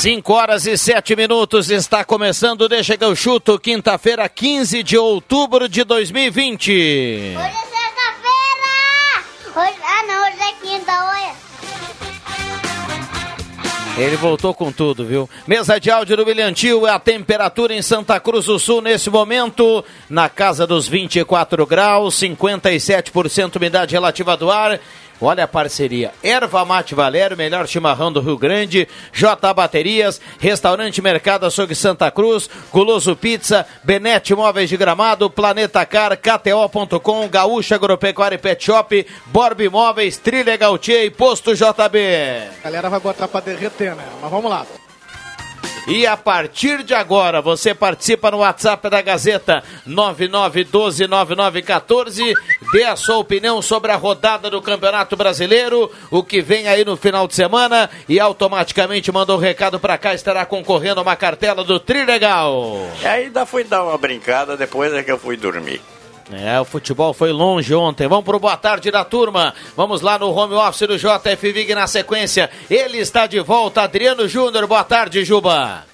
Cinco horas e sete minutos está começando Deixa que eu chuto, quinta-feira, 15 de outubro de 2020. Hoje é sexta-feira! Ah, não, hoje é quinta, olha. Ele voltou com tudo, viu? Mesa de áudio do Bilhantil, a temperatura em Santa Cruz do Sul nesse momento, na casa dos 24 graus, 57% umidade relativa do ar. Olha a parceria. Erva Mate Valério, melhor chimarrão do Rio Grande. J Baterias, Restaurante Mercado Açougue Santa Cruz, Guloso Pizza, Benete Móveis de Gramado, Planeta Car, KTO.com, Gaúcha Agropecuária e Pet Shop, Borb Imóveis, Trilha Gautier e Posto JB. A galera vai botar pra derreter, né? Mas vamos lá. E a partir de agora, você participa no WhatsApp da Gazeta 99129914. Dê a sua opinião sobre a rodada do Campeonato Brasileiro, o que vem aí no final de semana. E automaticamente manda um recado para cá, estará concorrendo a uma cartela do Trilegal. E ainda fui dar uma brincada depois é que eu fui dormir. É, o futebol foi longe ontem. Vamos pro boa tarde da turma. Vamos lá no home office do JF Vig na sequência. Ele está de volta, Adriano Júnior. Boa tarde, Juba.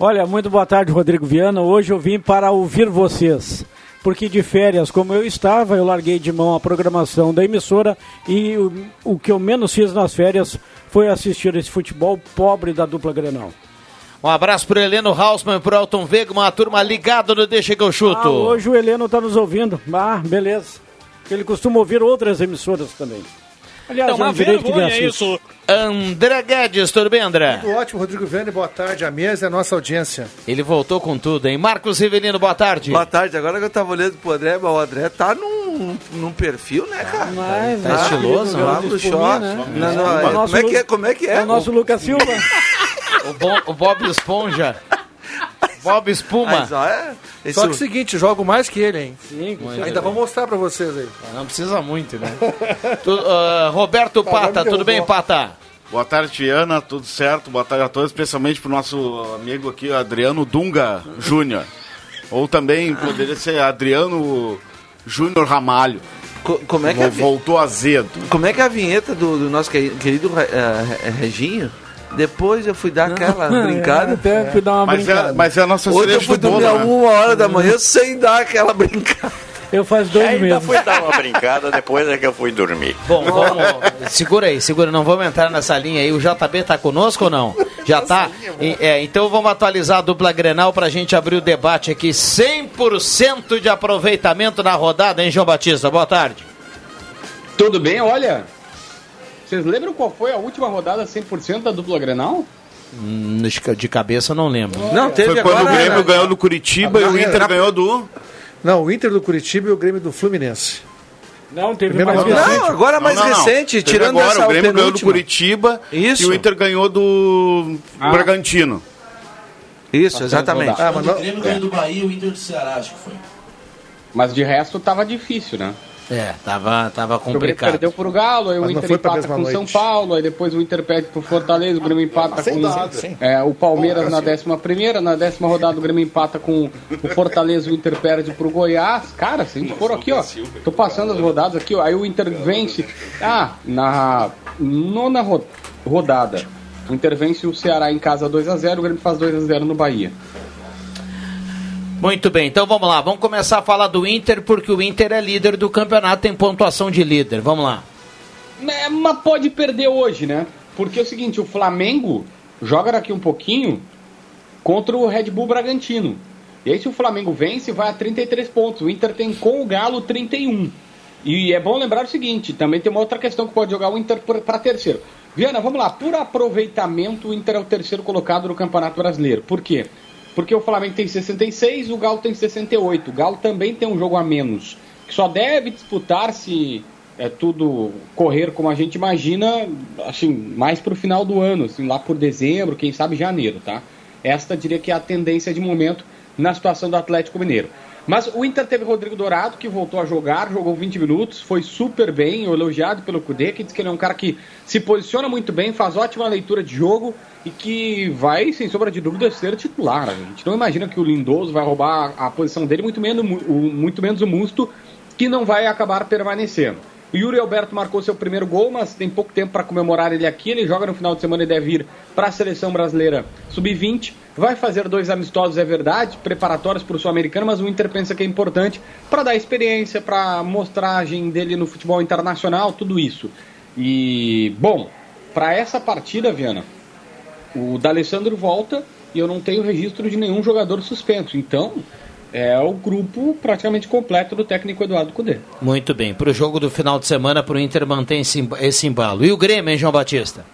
Olha, muito boa tarde, Rodrigo Viana. Hoje eu vim para ouvir vocês. Porque de férias, como eu estava, eu larguei de mão a programação da emissora e o, o que eu menos fiz nas férias foi assistir esse futebol pobre da dupla Grenal. Um abraço pro Heleno Hausmann e pro Elton Vega, uma turma ligada no Deixa que eu chuto. Ah, hoje o Heleno está nos ouvindo. Ah, beleza. Ele costuma ouvir outras emissoras também. Aliás, É uma é um vergonha assiste. isso. André Guedes, tudo bem, André? Tudo ótimo, Rodrigo Viana. Boa tarde à mesa e à nossa audiência. Ele voltou com tudo, hein? Marcos Rivelino, boa tarde. Boa tarde, agora que eu tava olhando pro André, mas o André tá num, num perfil, né, cara? Mas, Tá é, estiloso, né? Lá no short. né? Não, não, É é, como é que é? Como é que é? É o nosso Lucas Silva. O, Bo- o Bob Esponja. Bob Espuma. Mas, ó, é, esse Só que é o seguinte, jogo mais que ele, hein? Sim, com Ainda vou mostrar pra vocês aí. Não precisa muito, né? Tu- ah, Roberto Tá, Pata, tudo bem. Pata? Boa tarde, Tiana, tudo certo? Boa tarde a todos, especialmente pro nosso amigo aqui, Adriano Dunga Júnior. Ou também poderia ser Adriano Júnior Ramalho. co- como, é que é a, vi- Voltou azedo. como é que é a vinheta do, do nosso querido, querido eh, Reginho? Depois eu fui dar aquela brincada. Até fui dar uma Mas brincada. é, mas é a nossa Hoje eu fui do dormir a né? uma hora da manhã sem dar aquela brincada. Eu faz dois Ainda meses. fui dar uma brincada depois é que eu fui dormir. Bom, vamos. segura aí, segura, não vamos entrar nessa linha aí. O JB tá conosco ou não? Já tá? E- é, então vamos atualizar a dupla Grenal pra gente abrir o debate aqui. 100% de aproveitamento na rodada, hein, João Batista? Boa tarde. Tudo bem? Olha, vocês lembram qual foi a última rodada 100% da dupla Grenal? Hum, de cabeça não lembro. Não, teve Foi quando agora. o Grêmio ganhou do Curitiba e o. Inter ganhou do... Não, o Inter do Curitiba e o Grêmio do Fluminense. Não, teve Primeira mais rodada. recente. Não, agora mais Não, não, recente, Teve tirando agora, essa o Grêmio ganhou do. Curitiba Isso. e o Inter ganhou do Ah. Bragantino. Isso, exatamente. Ah, mas não, Grêmio ganhou do Bahia e o Inter do Ceará, acho que foi. Mas de resto tava difícil, né? É, tava, tava O Grêmio complicado. perdeu pro Galo, aí o Mas Inter empata com o São. Paulo, aí depois o Inter perde pro Fortaleza, o Grêmio empata Sem com sim. é, o Palmeiras na décima primeira, na décima rodada o Grêmio empata com o Fortaleza, o Inter perde pro Goiás. Cara, se a gente for aqui, ó, tô passando as rodadas aqui, ó, aí o Inter vence. Ah, na nona ro- rodada. O Inter vence o Ceará em casa 2x0, o Grêmio faz 2x0 no Bahia. Muito bem, então vamos lá. Vamos começar a falar do Inter, porque o Inter é líder do campeonato, tem pontuação de líder. Vamos lá. É, mas pode perder hoje, né? Porque é o seguinte, o Flamengo joga daqui um pouquinho contra o Red Bull Bragantino. E aí se o Flamengo vence, vai a 33 pontos. O Inter tem com o Galo 31. E é bom lembrar o seguinte, também tem uma outra questão que pode jogar o Inter para terceiro. Viana, vamos lá, por aproveitamento, o Inter é o terceiro colocado no Campeonato Brasileiro. Por quê? Porque o Flamengo tem 66, o Galo tem 68. O Galo também tem um jogo a menos, que só deve disputar se é tudo correr como a gente imagina, assim, mais para o final do ano, assim, lá por dezembro, quem sabe janeiro, tá? Esta diria que é a tendência de momento na situação do Atlético Mineiro. Mas o Inter teve Rodrigo Dourado, que voltou a jogar, jogou 20 minutos, foi super bem, elogiado pelo Cudê, que diz que ele é um cara que se posiciona muito bem, faz ótima leitura de jogo e que vai, sem sombra de dúvida, ser titular. A gente não imagina que o Lindoso vai roubar a posição dele, muito menos, muito menos o Musto, que não vai acabar permanecendo. O Yuri Alberto marcou seu primeiro gol, mas tem pouco tempo para comemorar ele aqui. Ele joga no final de semana e deve ir para a seleção brasileira sub-20. Vai fazer dois amistosos, é verdade, preparatórios para o Sul-Americano, mas o Inter pensa que é importante para dar experiência, para mostragem dele no futebol internacional, tudo isso. E, bom, para essa partida, Viana, o D'Alessandro volta e eu não tenho registro de nenhum jogador suspenso. Então, é o grupo praticamente completo do técnico Eduardo Cudê. Muito bem. Para o jogo do final de semana, para o Inter manter esse, embalo. E o Grêmio, hein, João Batista?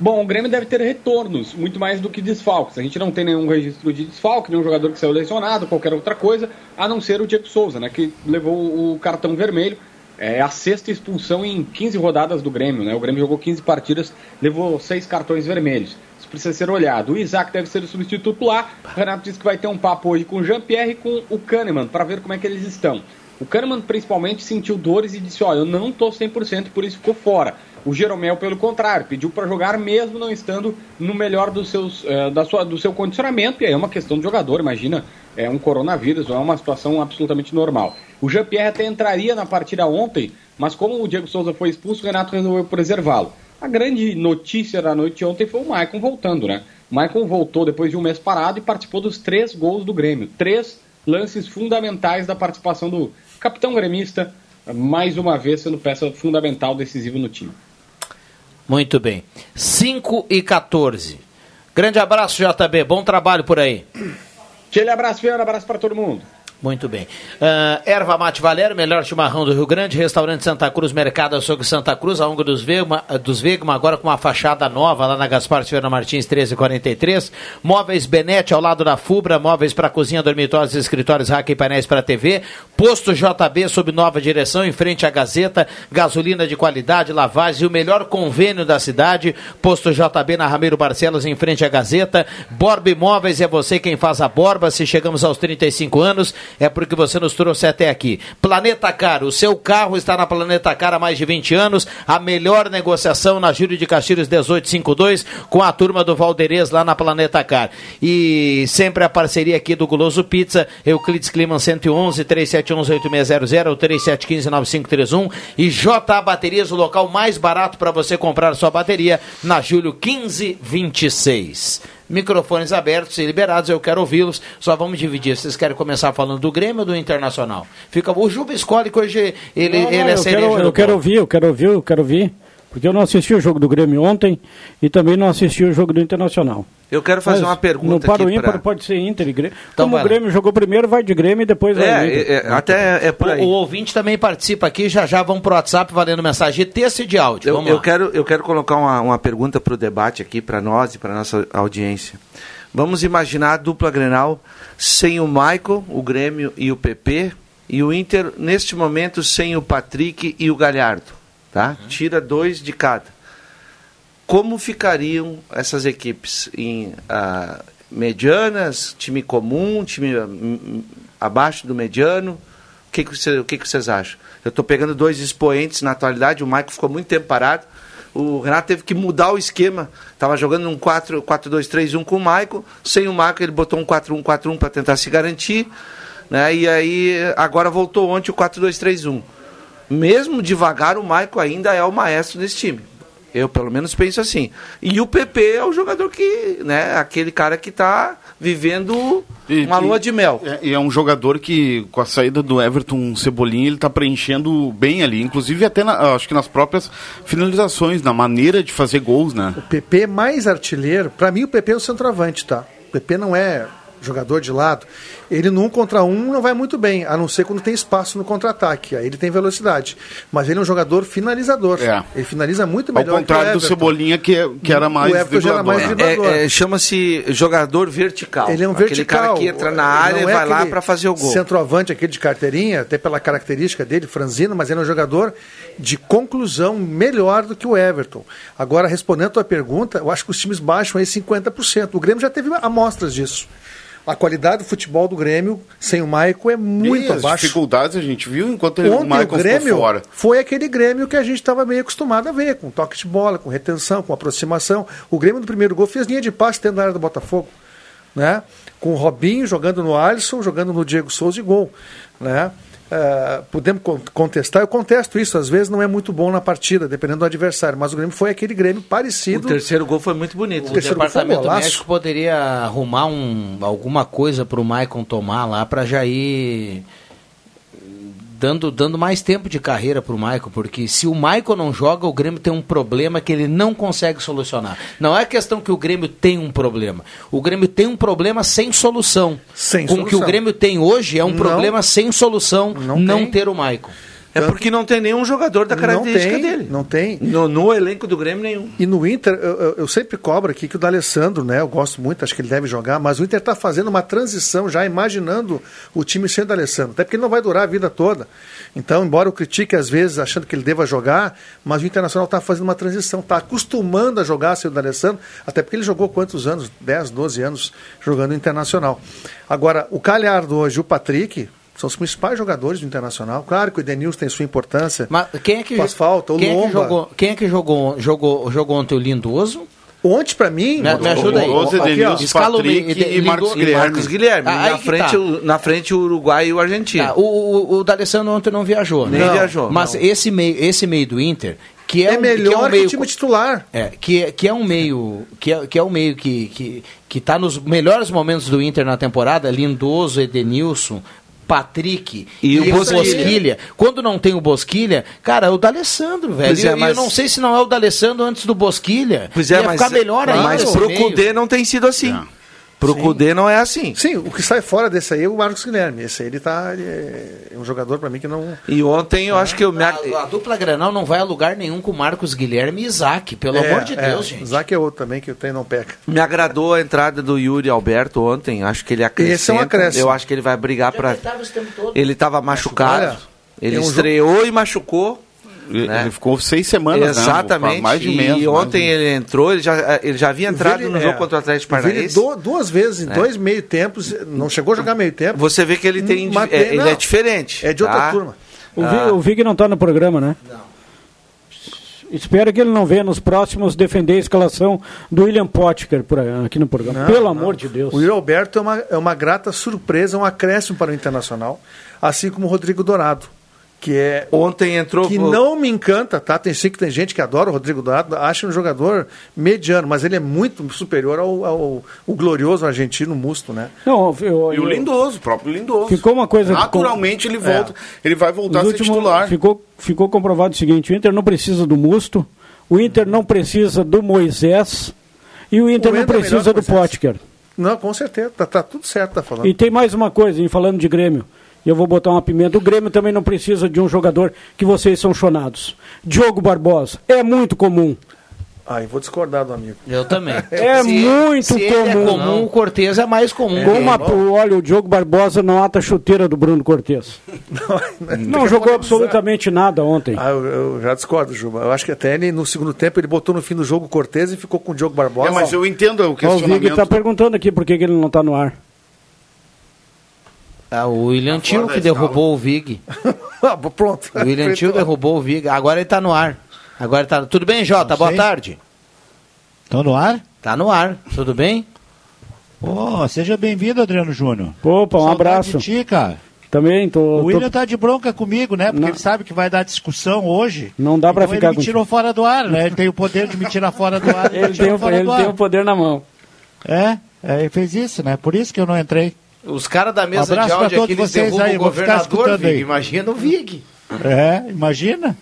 Bom, o Grêmio deve ter retornos, muito mais do que desfalques. A gente não tem nenhum registro de desfalque, nenhum jogador que saiu lesionado, qualquer outra coisa, a não ser o Diego Souza, né, que levou o cartão vermelho. É a sexta expulsão em 15 rodadas do Grêmio, né? O Grêmio jogou 15 partidas, levou seis cartões vermelhos. Precisa ser olhado. O Isaac deve ser o substituto lá. O Renato disse que vai ter um papo hoje com o Jean-Pierre e com o Kahneman, para ver como é que eles estão. O Kahneman principalmente sentiu dores e disse: Olha, eu não estou 100%, por isso ficou fora. O Jeromel, pelo contrário, pediu para jogar mesmo não estando no melhor dos seus, uh, da sua, do seu condicionamento, e aí é uma questão de jogador, imagina, é um coronavírus, é uma situação absolutamente normal. O Jean-Pierre até entraria na partida ontem, mas como o Diego Souza foi expulso, o Renato resolveu preservá-lo. A grande notícia da noite ontem foi o Maicon voltando, né? O Maicon voltou depois de um mês parado e participou dos três gols do Grêmio. Três lances fundamentais da participação do capitão gremista, mais uma vez sendo peça fundamental, decisiva no time. Muito bem. 5 e 14. Grande abraço, JB. Bom trabalho por aí. Aquele abraço, Fiana. Abraço para todo mundo. Muito bem. Uh, Erva Mate Valério, melhor chimarrão do Rio Grande, restaurante Santa Cruz, Mercado Açougue Santa Cruz, a Unga dos Vegma, dos Vegma, agora com uma fachada nova lá na Gaspar Silveira Martins 1343. Móveis Benete ao lado da Fubra, móveis para cozinha, dormitórios, escritórios, rack e painéis para TV. Posto JB sob nova direção, em frente à Gazeta, gasolina de qualidade, lavagem e o melhor convênio da cidade. Posto JB na Ramiro Barcelos, em frente à Gazeta. Borba Imóveis é você quem faz a borba, se chegamos aos 35 anos é porque você nos trouxe até aqui. Planeta Car, o seu carro está na Planeta Car há mais de 20 anos, a melhor negociação na Júlio de Castilhos 1852 com a turma do Valderez lá na Planeta Car. E sempre a parceria aqui do Guloso Pizza, Euclides Clima 111 3711 8600 ou 3715 9531 e JA Baterias, o local mais barato para você comprar sua bateria na Júlio 1526 microfones abertos e liberados, eu quero ouvi-los. Só vamos dividir. Vocês querem começar falando do Grêmio ou do Internacional? Fica, o Juba escolhe que hoje ele, não, não, ele é eu quero, eu quero ouvir, eu quero ouvir, eu quero ouvir. Porque eu não assisti o jogo do Grêmio ontem e também não assisti o jogo do Internacional. Eu quero fazer Mas uma pergunta no para o ímpar pra... pode ser Inter e Grêmio. Então, Como o Grêmio jogou primeiro, vai de Grêmio e depois vai é, é, é, até é por aí. O, o, ouvinte também participa aqui, já já vão pro WhatsApp valendo mensagem de texto e de áudio. Eu, eu quero, eu quero colocar uma, uma pergunta para o debate aqui, para nós e para nossa audiência. Vamos imaginar a dupla Grenal sem o Michael, o Grêmio e o PP, e o Inter, neste momento, sem o Patrick e o Galhardo. Tá? Uhum. Tira dois de cada. Como ficariam essas equipes? Em uh, medianas, time comum, time uh, abaixo do mediano? O que, que, você, o que, que vocês acham? Eu estou pegando dois expoentes na atualidade, o Michael ficou muito tempo parado, o Renato teve que mudar o esquema. Estava jogando um 4-2-3-1 com o Maico. Sem o Maico, ele botou um 4-1-4-1 para tentar se garantir. Né? E aí, agora voltou ontem o 4-2-3-1. Mesmo devagar, o Maico ainda é o maestro desse time. Eu, pelo menos, penso assim. E o PP é o jogador que, né, aquele cara que está vivendo e, uma lua de mel. É, e é, é, um jogador que, com a saída do Everton Cebolinha, ele está preenchendo bem ali. Inclusive, até na, acho que nas próprias finalizações, na maneira de fazer gols, né? O PP é mais artilheiro. Para mim, o PP é o centroavante, tá? O PP não é jogador de lado, ele no um contra um não vai muito bem, a não ser quando tem espaço no contra-ataque. Aí ele tem velocidade. Mas ele é um jogador finalizador. É. Ele finaliza muito Ao melhor que o contrário do. Cebolinha, que, que era mais O Everton já era mais driblador. É, é, Chama-se jogador vertical. Ele é um Aquele vertical. cara que entra na área e é vai lá aquele para fazer o gol. Centroavante, aquele de carteirinha, até pela característica dele, franzino, mas ele é um jogador de conclusão melhor do que o Everton. Agora, respondendo a tua pergunta, eu acho que os times baixam aí 50%. O Grêmio já teve amostras disso. A qualidade do futebol do Grêmio sem o Maico é muito e as abaixo. dificuldades a gente viu enquanto ele, o Ontem o Grêmio ficou fora. foi aquele Grêmio que a gente estava meio acostumado a ver, com toque de bola, com retenção, com aproximação. O Grêmio no primeiro gol fez linha de passe dentro da área do Botafogo, né? Com o Robinho jogando no Alisson, jogando no Diego Souza e gol, né? Ah, podemos con- contestar, eu contesto isso, às vezes não é muito bom na partida, dependendo do adversário, mas o Grêmio foi aquele Grêmio O parecido. terceiro gol foi muito bonito. O O gol um departamento golaço. médico poderia arrumar um, alguma coisa para o Maicon tomar lá para já ir dando, dando mais tempo de carreira para o Maicon, porque se o Maicon não joga, o Grêmio tem um problema que ele não consegue solucionar. Não é questão que o Grêmio tem um problema. O Grêmio tem um problema sem solução. Sem Com o que o. Grêmio tem hoje é um Não. problema sem solução não, Não ter o Maicon. É porque não tem nenhum jogador da Não característica tem, dele. não tem. No, no elenco do Grêmio, nenhum. E no Inter, eu, eu- sempre cobro aqui que o D'Alessandro, né? Eu gosto muito, acho que ele deve jogar, mas o Inter está fazendo uma transição já imaginando o time sem o D'Alessandro. Até porque ele não vai durar a vida toda. Então, embora eu critique às vezes achando que ele deva jogar, mas o Internacional está fazendo uma transição, está acostumando a jogar sem o D'Alessandro, até porque ele jogou quantos anos? 10, 12 anos jogando Internacional. Agora, o Calhardo hoje, o Patrick. São os principais jogadores do Internacional. Claro que o Edenilson tem sua importância. Mas quem é que, faz falta? O quem é que Lomba. jogou, quem é que jogou, jogou, jogou ontem o Lindoso? Ontem, pra mim. Me- me ajuda aí. Edenilson, Patrick meio- e Marcos E Guilherme. Marcos Guilherme. Ah, na, que frente, tá. o, na frente o Uruguai e o Argentina. Tá, o, o, o D'Alessandro ontem não viajou, né? Nem Não. viajou. Mas Não. esse meio, esse meio do Inter, que é, É um, melhor que é um que meio o time titular. é, que, é- que é um meio que é, que é um meio que que que está nos melhores momentos do Inter na temporada, Lindoso, Edenilson, Patrick E o esse Bosquilha. Quando não tem o Bosquilha, cara, é o D'Alessandro, velho. Pois é, E eu- mas- eu não sei se não é o D'Alessandro antes do Bosquilha. Pois é, Ia mas, ficar melhor ainda. mas pro. Cudê não tem sido assim. Pro Cudê não é assim. Sim, o que sai fora desse aí é o Marcos Guilherme. Esse aí ele tá. ele é um jogador pra mim que não. E ontem eu acho que eu me... A, a dupla Granal não vai a lugar nenhum com Marcos Guilherme e Isaac, pelo É, amor de é, Deus, gente. Zac é outro também que o trem não peca. Me agradou a entrada do Yuri Alberto ontem. Acho que ele acrescenta. Esse é um acréscimo. Eu acho que ele vai brigar para. tava. Ele estava machucado. Olha, ele tem um estreou e machucou. Ele, né? ele ficou seis semanas, né? Exatamente. Mais de mês. e ontem ele entrou, ele já, ele já havia entrado Vili- no é, jogo contra o Atlético Paranaense. do- duas vezes, em É. dois meio tempos, não chegou a jogar meio tempo. Você vê que ele tem. É, ele é diferente. É de outra tá? turma. O, Ah. Vi- o Vig não está no programa, né? Não. Espero que ele não venha nos próximos defender a escalação do William Potker por aí, aqui no programa. Não, Pelo não. amor de Deus. O Yuri Alberto é uma, é uma grata surpresa, um acréscimo para o Internacional, assim como o Rodrigo Dourado, que é Ontem entrou. que não me encanta, tá? Tem sim que tem gente que adora o Rodrigo Dourado, acha um jogador mediano, mas ele é muito superior ao, ao, ao glorioso argentino Musto, né? Não, eu- E o eu- Lindoso, o próprio Lindoso. Ficou uma coisa. Naturalmente ele volta. Ele vai voltar a ser últimos- titular. Ficou, ficou comprovado o seguinte: o Inter não precisa do Musto, o Inter não precisa do Moisés e o Inter O não Inter é precisa que do. Potker. Não, com certeza, tá, tá tudo certo, tá falando. E tem mais uma coisa, em falando de Grêmio. E eu vou botar uma pimenta. O Grêmio também não precisa de um jogador que vocês são chonados. Diogo Barbosa. É muito comum. Ah, eu vou discordar do amigo. Eu também. É muito se ele é comum. comum, o Cortez é mais comum. Com uma, olha, o Diogo Barbosa não ata a chuteira do Bruno Cortes. Não jogou absolutamente nada ontem. Ah, eu, eu já discordo, Juba. Eu acho que até ele, no segundo tempo, ele botou no fim do jogo o Cortez e ficou com o Diogo Barbosa. É, mas eu entendo o Ó, o Vig questionamento. está perguntando aqui por que, que ele não está no ar. Ah, o William Tio que escala. derrubou o Vig. Ah, pronto. O William Tio derrubou o Vig. Agora ele tá no ar. Agora tá. Tudo bem, Jota? Boa tarde. Estão no ar? Tá no ar. Tudo bem? Pô, seja bem-vindo, Adriano Júnior. Opa, um Saudade abraço. de ti, cara. Também tô. O tô- William tá de bronca comigo, né? Porque Não. ele sabe que vai dar discussão hoje. Não dá pra Então ficar ele me contigo. tirou fora do ar, né? Ele tem o poder de me tirar fora do ar. Ele, me tem, o, fora ele do tem o poder na mão. É, é, ele fez isso, né? Por isso que eu não entrei. Os caras da mesa Um abraço de áudio todos aqui, eles vocês derrubam aí, o governador, Vig. Imagina o Vig. É, imagina.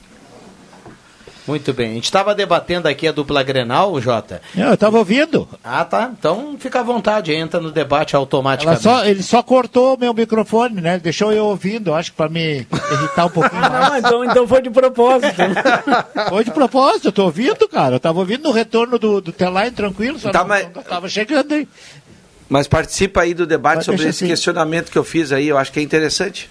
Muito bem. A gente estava debatendo aqui a dupla Grenal, Jota. Não, eu estava ouvindo. Ah, tá. Então fica à vontade, entra no debate automaticamente. só, ele só cortou o meu microfone, né? Deixou eu ouvindo, acho que para me irritar um pouquinho mais. Ah, então, então foi de propósito. Foi de propósito, eu tô ouvindo, cara. Eu tava ouvindo no retorno do, do Teline tranquilo, só Tá, não, mas- não tava chegando aí. Mas participa aí do debate Mas sobre esse assim. questionamento que eu fiz aí, eu acho que é interessante.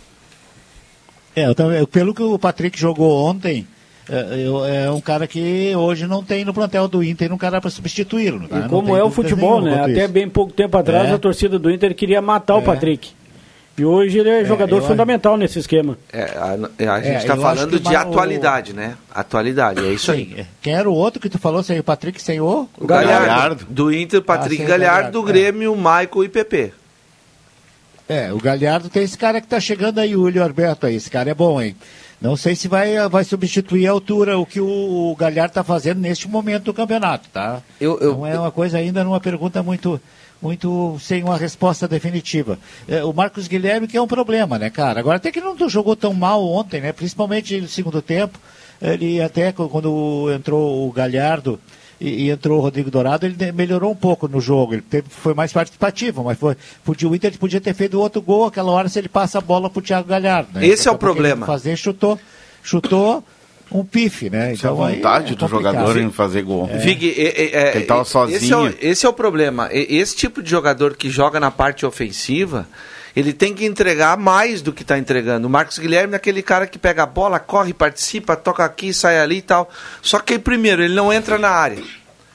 É, eu também- pelo que o Patrick jogou ontem, é, é um cara que hoje não tem no plantel do Inter um cara para substituí-lo. tá? Não como é o futebol, né? Até isso. bem pouco tempo atrás É. a torcida do Inter queria matar o É. Patrick. E hoje ele é, jogador eu- fundamental nesse esquema. É, a, a gente É, está eu falando de o- atualidade, né? Atualidade, é isso aí. Sim, é. Quem era o outro que tu falou sem o Patrick, sem o? O Galhardo, Galhardo. do Inter, Patrick Ah, Galhardo, Galhardo, do é. Grêmio, Michael e PP. É, o Galhardo tem esse cara que tá chegando aí, o Julio Alberto aí. Esse cara é bom, hein? Não sei se vai, vai substituir a altura o que o, o Galhardo está fazendo neste momento do campeonato, tá? Eu- eu- não é uma coisa ainda, numa pergunta muito, muito sem uma resposta definitiva. É, o Marcos Guilherme que é um problema, né, cara? Agora até que ele não jogou tão mal ontem, né? Principalmente no segundo tempo. Ele até quando entrou o Galhardo e, e entrou o Rodrigo Dourado, ele melhorou um pouco no jogo. Ele teve- foi mais participativo, mas foi, podia, o Inter podia ter feito outro gol aquela hora se ele passa a bola pro Thiago Galhardo. Né? Esse é o problema. Fazer, chutou, chutou um pife, né? Isso é a Então, aí vontade é do jogador em fazer gol. Vig, é- é- é- Que ele tava Esse é, sozinho. o, esse é o problema. Esse tipo de jogador que joga na parte ofensiva, ele tem que entregar mais do que está entregando. O Marcos Guilherme é aquele cara que pega a bola, corre, participa, toca aqui, sai ali e tal. Só que, primeiro, ele não entra na área.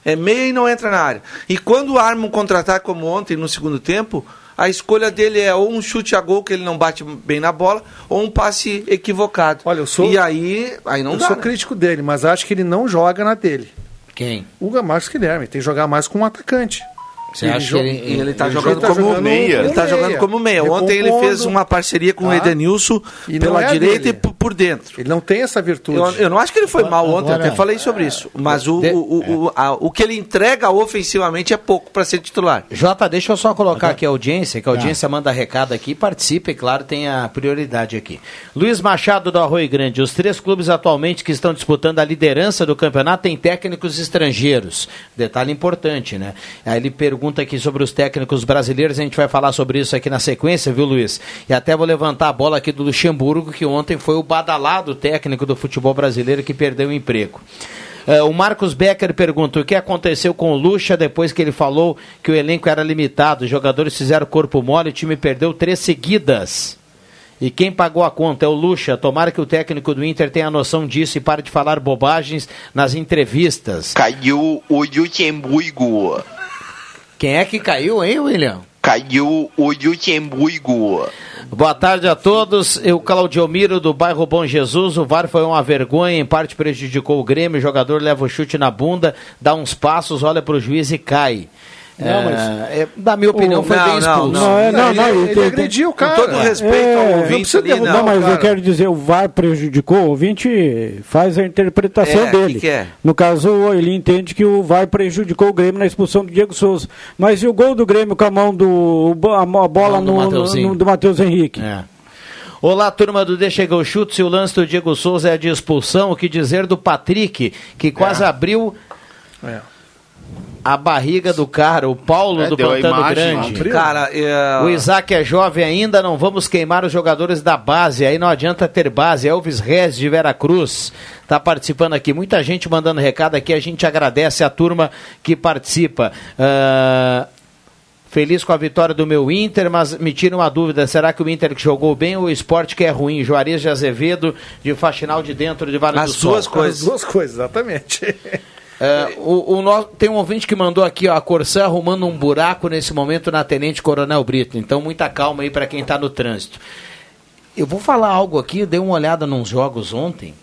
É meia e não entra na área. E quando arma um contra-ataque como ontem, no segundo tempo, a escolha dele é ou um chute a gol que ele não bate bem na bola, ou um passe equivocado. Olha, eu sou- E aí, aí não eu dá. sou né? crítico dele, mas acho que ele não joga na dele. Quem? O Marcos Guilherme tem que jogar mais com um atacante. Você acha jo- que ele- E ele tá ele jogando tá como jogando meia. Ele tá jogando como meia. Ontem ele fez uma parceria com o Ah. Edenilson E pela é direita dele. e por, dentro. Ele não tem essa virtude. Eu, eu não acho que ele foi mal ontem, eu Agora- até falei sobre isso. Mas o, De- o, o, o- a- o que ele entrega ofensivamente é pouco para ser titular. Jota, deixa eu só colocar aqui a audiência, que a audiência manda recado aqui, participe, e claro, tem a prioridade aqui. Luiz Machado do Arroio Grande, os três clubes atualmente que estão disputando a liderança do campeonato têm técnicos estrangeiros. Detalhe importante, né? Aí ele pergunta aqui sobre os técnicos brasileiros, a gente vai falar sobre isso aqui na sequência, viu, Luiz? E até vou levantar a bola aqui do Luxemburgo, que ontem foi o badalado técnico do futebol brasileiro que perdeu o emprego. É, o Marcos Becker pergunta o que aconteceu com o Lucha depois que ele falou que o elenco era limitado, os jogadores fizeram corpo mole, o time perdeu três seguidas. E quem pagou a conta é o Lucha. Tomara que o técnico do Inter tenha noção disso e pare de falar bobagens nas entrevistas. Caiu o Luxemburgo. Quem é que caiu, hein, William? Caiu o Luxemburgo. Boa tarde a todos. Eu, Claudio Miro, do bairro Bom Jesus. O VAR foi uma vergonha, em parte prejudicou o Grêmio. O jogador leva o chute na bunda, dá uns passos, olha para o juiz e cai. Não, mas- É, na minha opinião, O- foi não, bem não, expulso. Não, é, não, não, ele, ele ele tem- agrediu o cara. Com todo respeito É, ao não ouvinte precisa ali, derrubar Não, não. mas cara. eu quero dizer, o VAR prejudicou, o ouvinte faz a interpretação É, dele. que que é? No caso, ele entende que o VAR prejudicou o Grêmio na expulsão do Diego Souza. Mas e o gol do Grêmio com a mão do. a bola do no, no- do Matheus Henrique? É. Olá, turma do Deixa Chegou Chute. Se o lance do Diego Souza é de expulsão, o que dizer do Patrick, que quase abriu É. a barriga do cara, o Paulo É, do imagem, Grande. abriu. Cara, é, O Isaac é jovem ainda, não vamos queimar os jogadores da base, aí não adianta ter base. Elvis Rez de Veracruz está participando aqui. Muita gente mandando recado aqui, a gente agradece a turma que participa. Ah, Feliz com a vitória do meu Inter, mas me tira uma dúvida: será que o Inter que jogou bem ou o esporte que é ruim? Juarez de Azevedo, de Faxinal de Dentro de Vale As do Sol. duas coisas. As duas coisas, exatamente. É, o, o no- tem um ouvinte que mandou aqui, ó, a Corsã arrumando um buraco nesse momento na Tenente Coronel Brito. Então, muita calma aí para quem está no trânsito. Eu vou falar algo aqui, eu dei uma olhada nos jogos ontem.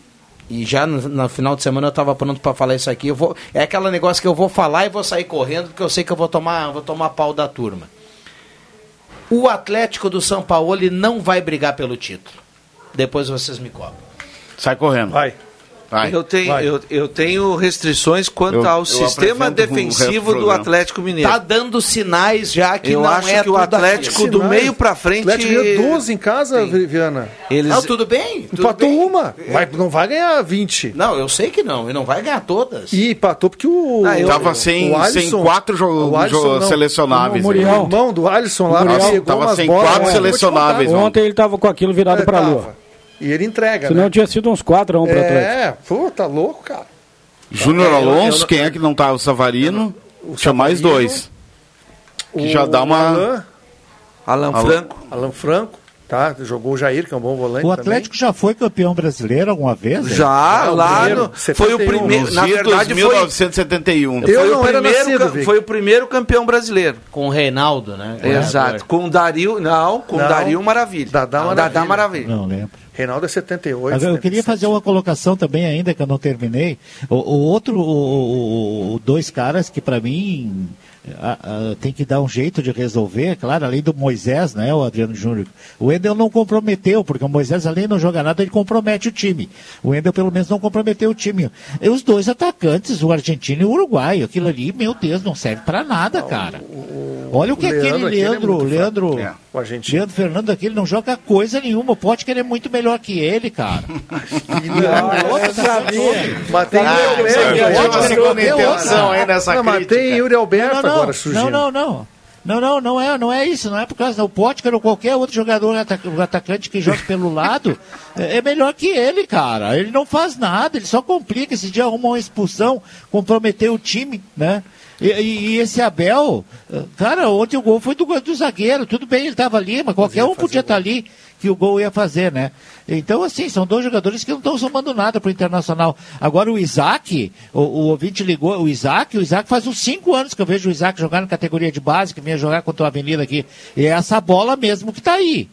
E já no, no final de semana eu estava pronto para falar isso aqui. Eu vou, é aquele negócio que eu vou falar e vou sair correndo, porque eu sei que eu vou tomar, vou tomar pau da turma. O Atlético do São Paulo ele não vai brigar pelo título. Depois vocês me cobram. Sai correndo. Vai. Eu tenho, Vai. eu, eu tenho restrições quanto Eu- ao eu sistema o defensivo do. Atlético Mineiro. Tá dando sinais já que eu não acho é que o Atlético do meio pra frente. O Atlético ganhou 12 em casa, Vi- Viana. Eles... Não, tudo bem. tudo Empatou bem. uma. Vai, não vai ganhar 20. Não, eu sei que não. E não vai ganhar todas. E empatou porque o. Ah, eu- Tava o sem- Alisson- sem quatro jo- o Alisson jo- não. selecionáveis O. Muriel. O irmão do Alisson lá Muriel. pegou Tava umas sem bolas. quatro É, selecionáveis. Ontem ele estava com aquilo virado É, para a lua. E ele entrega, Senão né? tinha sido uns 4 a 1 para o Atlético. É, pô, tá louco, cara. Júnior É, Alonso, quem é que não tá? O Savarino. Tinha mais Savarino, dois. Que O já dá uma. Alan, Alan Alan- Franco. Alan Franco, tá? Jogou o Jair, que é um bom volante. O Atlético já foi campeão brasileiro alguma vez? né? Já, Não, lá no, foi o 71. primeiro. Na verdade, idos foi, 1971. Eu foi, não o era primeiro, nascido, foi o primeiro campeão brasileiro. Com o Reinaldo, né? Exato. Com o Dario. Não, com o Não. Dario Maravilha. Dadá Maravilha. Dadá Maravilha. Não lembro. Reinaldo é 78. Agora, eu queria 77. fazer uma colocação também ainda que eu não terminei. O, o outro, o- o- dois caras que para mim a- a- tem que dar um jeito de resolver, claro, além do Moisés, né, o Adriano Júnior. O Wendel não comprometeu, porque o Moisés além de não jogar nada, ele compromete o time. O Wendel pelo menos não comprometeu o time. E os dois atacantes, o argentino e o uruguaio, aquilo ali, meu Deus, não serve para nada, cara. Olha o que o aquele Leandro é Leandro, Leandro, fraco. É, o argentino. Leandro Fernando aquele não joga coisa nenhuma. Pode querer muito melhor que ele, cara. Eu sabia. Mas tem Ah, Yuri Alberto. segunda intenção aí nessa Não, mas tem Yuri Alberto não, não, agora não, surgindo. não, não. Não, não, não é, não é isso, não é por causa do Potker ou qualquer outro jogador o atacante que joga pelo lado, é é melhor que ele, cara. Ele não faz nada, ele só complica. Esse dia arrumou uma expulsão, comprometeu o time, né? E, e- e esse Abel, cara, ontem o gol foi do, do zagueiro, tudo bem, ele estava ali, mas qualquer um podia estar ali que o gol ia fazer, né? Então, assim, são dois jogadores que não estão somando nada para o Internacional. Agora, o Isaac, o, o ouvinte ligou, o Isaac, o Isaac faz uns cinco anos que eu vejo o Isaac jogar na categoria de base, que vinha jogar contra o Avenida aqui. E é essa bola mesmo que está aí.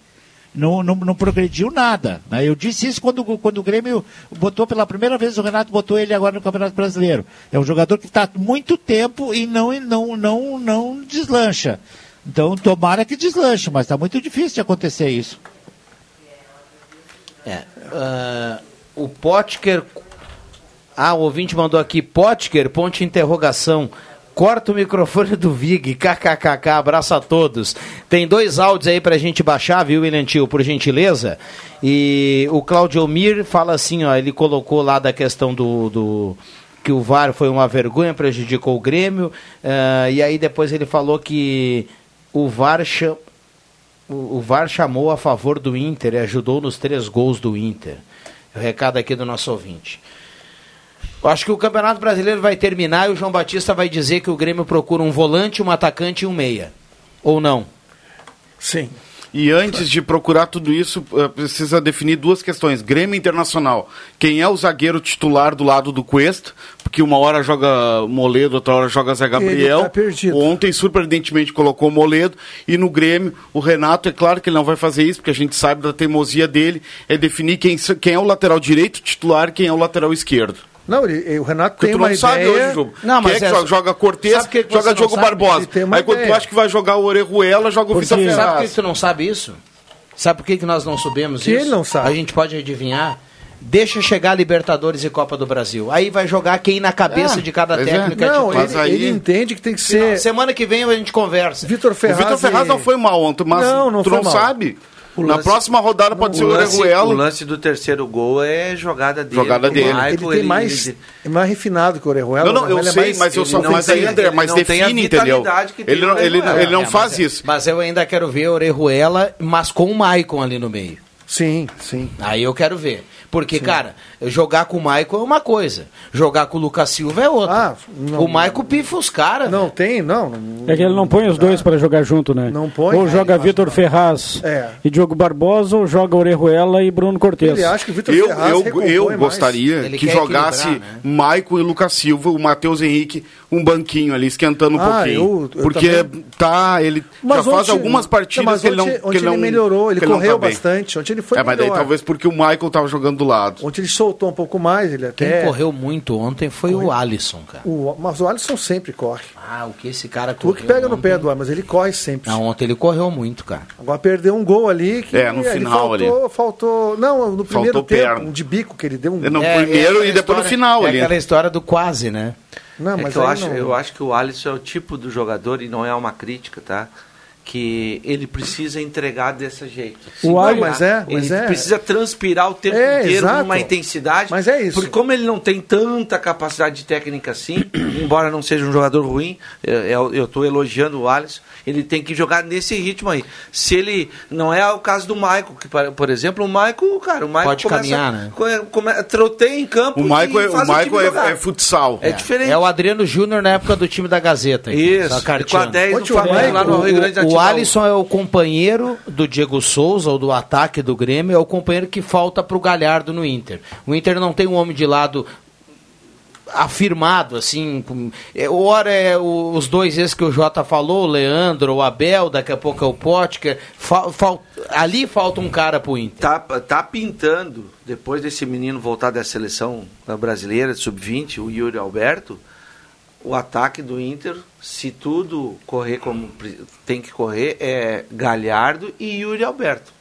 Não, não, não progrediu nada. né? Eu disse isso quando, quando o Grêmio botou pela primeira vez, o Renato botou ele agora no Campeonato Brasileiro. É um jogador que está muito tempo e não, não, não, não deslancha. Então, tomara que deslanche, mas está muito difícil de acontecer isso. É, ah, o Potker. Ah, o ouvinte mandou aqui, Potker, ponte interrogação. Corta o microfone do Vig, kkkk, abraço a todos. Tem dois áudios aí pra gente baixar, viu, William Tio, por gentileza. E o Claudio Mir fala assim, ó, ele colocou lá da questão do, do que o VAR foi uma vergonha, prejudicou o Grêmio. ah, e aí depois ele falou que o VAR o, o VAR chamou a favor do Inter e ajudou nos três gols do Inter. O recado aqui do nosso ouvinte. Eu acho que o Campeonato Brasileiro vai terminar e o João Batista vai dizer que o Grêmio procura um volante, um atacante e um meia. Ou não? Sim. E antes de procurar tudo isso, eh, precisa definir duas questões. Grêmio Internacional. Quem é o zagueiro titular do lado do Cuesta? Porque uma hora joga Moledo, outra hora joga Zé Gabriel. tá perdido. Ontem, surpreendentemente, colocou Moledo. E no Grêmio, o Renato, é claro que ele não vai fazer isso, porque a gente sabe da teimosia dele, é definir quem, quem é o lateral direito titular e quem é o lateral esquerdo. Não, ele, o Renato Porque tem tu uma não sabe ideia... hoje, Jogo. Não, mas Quem é que é- joga, joga Cortez, que que joga não Diogo? Barbosa. Ele Aí quando tu ideia. acha que vai jogar o Orejuela, joga o Vitor Sabe por que Ferraz. que tu não sabe isso? Sabe por que, que nós não sabemos Que isso? ele não sabe. A gente pode adivinhar. Deixa chegar a Libertadores e Copa do Brasil. Aí vai jogar quem na cabeça Ah, de cada é. técnico é Não, titular. ele, Mas aí- ele entende que tem que ser... Semana que vem a gente conversa. Vitor O Ferraz... Vitor Ferraz e- não foi mal ontem, mas Não, não tu foi não mal. sabe. O Na lance- próxima rodada pode ser O o lance, o Orejuela. lance do terceiro gol é jogada dele. Jogada dele. Michael, Ele tem mais, ele- é mais refinado que o Orejuela. Não, não, eu ele é sei, mais- mas eu só não mas aí, tem- André, ele mas não tem a define, entendeu? vitalidade que tem Ele não, ele, Orejuela. ele não É, faz mas, isso. Mas eu ainda quero ver o Orejuela, mas com o Maicon ali no meio. Sim, sim. Aí eu quero ver. Porque, cara, jogar com o Maicon é uma coisa. Jogar com o Lucas Silva é outra. Ah, não- o Maicon pifa os caras. Não tem, não. não É que ele não põe os dois para jogar junto, né? Não põe. Ou joga Vitor Ferraz É. e Diogo Barbosa, ou joga Orejuela e Bruno Cortes. Ele acha que o Vitor Eu, Ferraz eu, eu mais. gostaria que jogasse né? Maicon e Lucas Silva, o Matheus Henrique, um banquinho ali, esquentando um Ah, pouquinho. eu- eu porque também- tá, ele já faz ontem- algumas partidas mas que ele não. que ele não ele melhorou, ele correu tá bastante. Ontem ele foi é, mas daí talvez porque o Michael tava jogando do lado. Ontem ele soltou um pouco mais, ele Quem até. correu muito ontem foi o Alisson, cara. O, mas o Alisson sempre corre. Ah, o que esse cara Tu que pega no pé do ar, mas ele corre sempre. Não, ontem ele correu muito, cara. Agora perdeu um gol ali que É, no ele final faltou, ali. faltou, não, no primeiro Faltou tempo, perna. um de bico que ele deu um No É, primeiro é e depois no história- final é ali. aquela história do quase, né? Não, é mas que eu acho, não- eu acho que o Alisson é o tipo do jogador, e não é uma crítica, tá? Que ele precisa entregar desse jeito. O Sim, tá? mas é, mas ele é. precisa transpirar o tempo É, inteiro exato. numa intensidade. Mas é isso. Porque como ele não tem tanta capacidade técnica assim, embora não seja um jogador ruim, é, é, eu estou elogiando o Alisson, ele tem que jogar nesse ritmo aí. Se ele. Não é o caso do Michael, que, por- exemplo, o Michael, cara, o Michael Pode caminhar, né? come- come- troteia em campo. O e é, o jogar. é, é futsal. É diferente. É o Adriano Júnior na época do time da Gazeta. Isso, com a carteando. 10 do Onde o Flamengo lá no O, Rio Grande do o, o. Alisson é o companheiro do Diego Souza, ou do ataque do Grêmio, é o companheiro que falta pro Galhardo no Inter. O Inter não tem um homem de lado afirmado, assim, é, ora é o- os dois esses que o Jota falou, o Leandro, o Abel, daqui a pouco é o Potker, Fal- fal- ali falta um cara pro Inter. Tá, tá pintando, depois desse menino voltar da seleção brasileira, sub-20, o Yuri Alberto, o ataque do Inter, se tudo correr como tem que correr, é Galhardo e Yuri Alberto.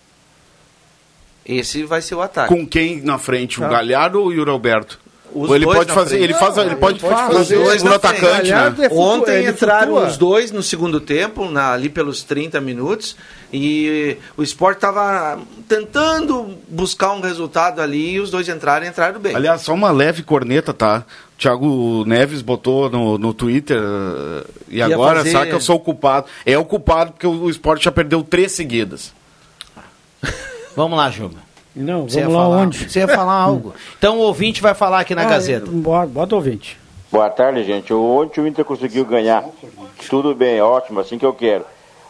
Esse vai ser o ataque. Com quem na frente? O Tá. Galhardo ou o Yuri Alberto? Os Ou ele dois pode fazer, frente. ele faz, ele pode ele pode fazer o os segundo na frente. atacante, né? É Ontem entraram flutua. os dois no segundo tempo, na- ali pelos 30 minutos, e o Sport estava tentando buscar um resultado ali e os dois entraram e entraram bem. Aliás, só uma leve corneta, tá? O Thiago Neves botou no, no Twitter eh, e Ia agora, fazer- sabe que eu sou o culpado? É o culpado porque o, o esporte já perdeu três seguidas. Vamos lá, Juba. Não, Você ia vamos lá falar- onde? Você ia falar algo. Então o ouvinte vai falar aqui na Ah, Gazeta. Bota, bota ouvinte. Boa tarde, gente. Ontem o Inter conseguiu ganhar. Tudo bem, ótimo, assim que eu quero.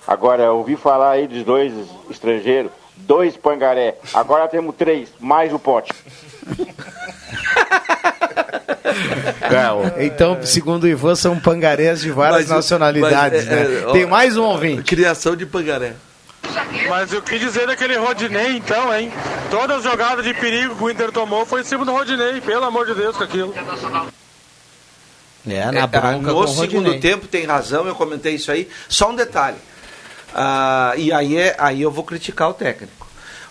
Agora, eu ouvi falar aí dos dois estrangeiros, dois pangaré. Agora temos três, mais o pote. Então, segundo o Ivan, são pangarés de várias Mas- nacionalidades, mas, é, né? é, Tem mais um ouvinte. Criação de pangaré. Mas o que dizer daquele Rodinei então, hein? Todas as jogadas de perigo que o Inter tomou foi em cima do Rodinei, pelo amor de Deus, com aquilo. É, na É, bronca no com o segundo Rodinei. tempo tem razão, eu comentei isso aí. Só um detalhe. Ah, e aí, é, aí eu vou criticar o técnico.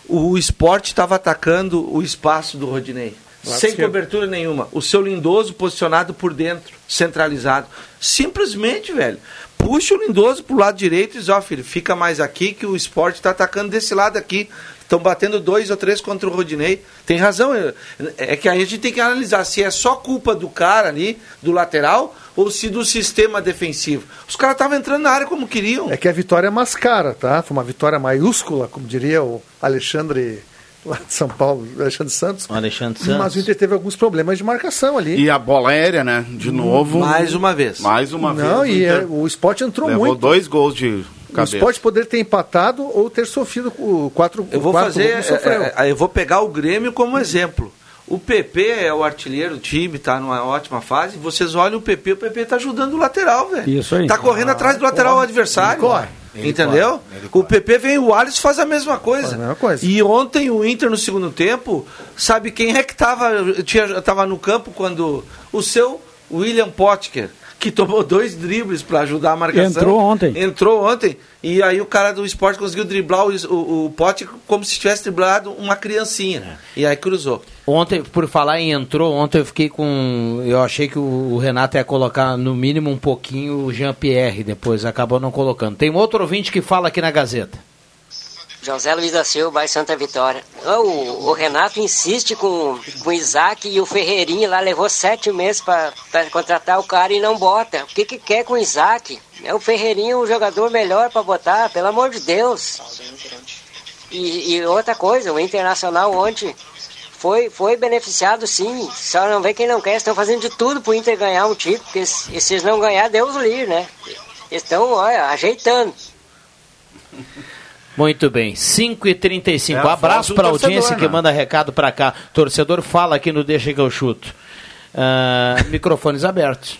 O esporte estava atacando o espaço do Rodinei. Lado sem esquerdo. cobertura nenhuma. O seu Lindoso posicionado por dentro, centralizado. Simplesmente, velho. Puxa o Lindoso pro lado direito e diz, ó, filho, fica mais aqui que o esporte está atacando desse lado aqui. Estão batendo dois ou três contra o Rodinei. Tem razão. é- É que a gente tem que analisar se é só culpa do cara ali, do lateral, ou se do sistema defensivo. Os caras estavam entrando na área como queriam. É que a vitória é mascara, tá? Foi uma vitória maiúscula, como diria o Alexandre lá de São Paulo, Alexandre Santos. O Alexandre Mas Santos. o Inter teve alguns problemas de marcação ali. E a bola aérea, né? De novo. Mais uma vez. Mais uma vez. Não, o e é, Inter o esporte entrou levou muito. dois gols de O cabeça. esporte poderia ter empatado ou ter sofrido o quatro Eu vou o quatro fazer, sofreu. é, é, eu vou pegar o Grêmio como exemplo. O PP é o artilheiro do time, tá numa ótima fase. Vocês olham o PP, o PP tá ajudando o lateral, velho. Isso aí. Tá correndo atrás do lateral adversário. Ele corre. Ele Entendeu? O PP vem o Alisson faz a mesma coisa. Faz a mesma coisa. E ontem o Inter no segundo tempo, sabe quem é que tava, tinha, tava no campo quando o seu William Potker, que tomou dois dribles para ajudar a marcação. Entrou ontem. Entrou ontem. E aí o cara do esporte conseguiu driblar o, o, o Potker como se tivesse driblado uma criancinha. E aí cruzou. Ontem, por falar em entrou, ontem eu fiquei com. Eu achei que o Renato ia colocar no mínimo um pouquinho o Jean-Pierre, depois acabou não colocando. Tem um outro ouvinte que fala aqui na Gazeta. José Luiz da Silva, Santa Vitória. O, o Renato insiste com, com o Isaac e o Ferreirinha lá levou sete meses para contratar o cara e não bota. O que, que quer com o Isaac? É o Ferreirinha um jogador melhor para botar, pelo amor de Deus. E, e outra coisa, o Internacional ontem foi, foi beneficiado sim. Só não vê quem não quer. Estão fazendo de tudo pro Inter ganhar um título, porque se se eles não ganhar, Deus livre, né? Estão, olha, ajeitando. Muito bem, 5h35. É Abraço para a audiência que né? manda recado para cá. Torcedor fala aqui no Deixa que eu chuto. Ah, microfones abertos.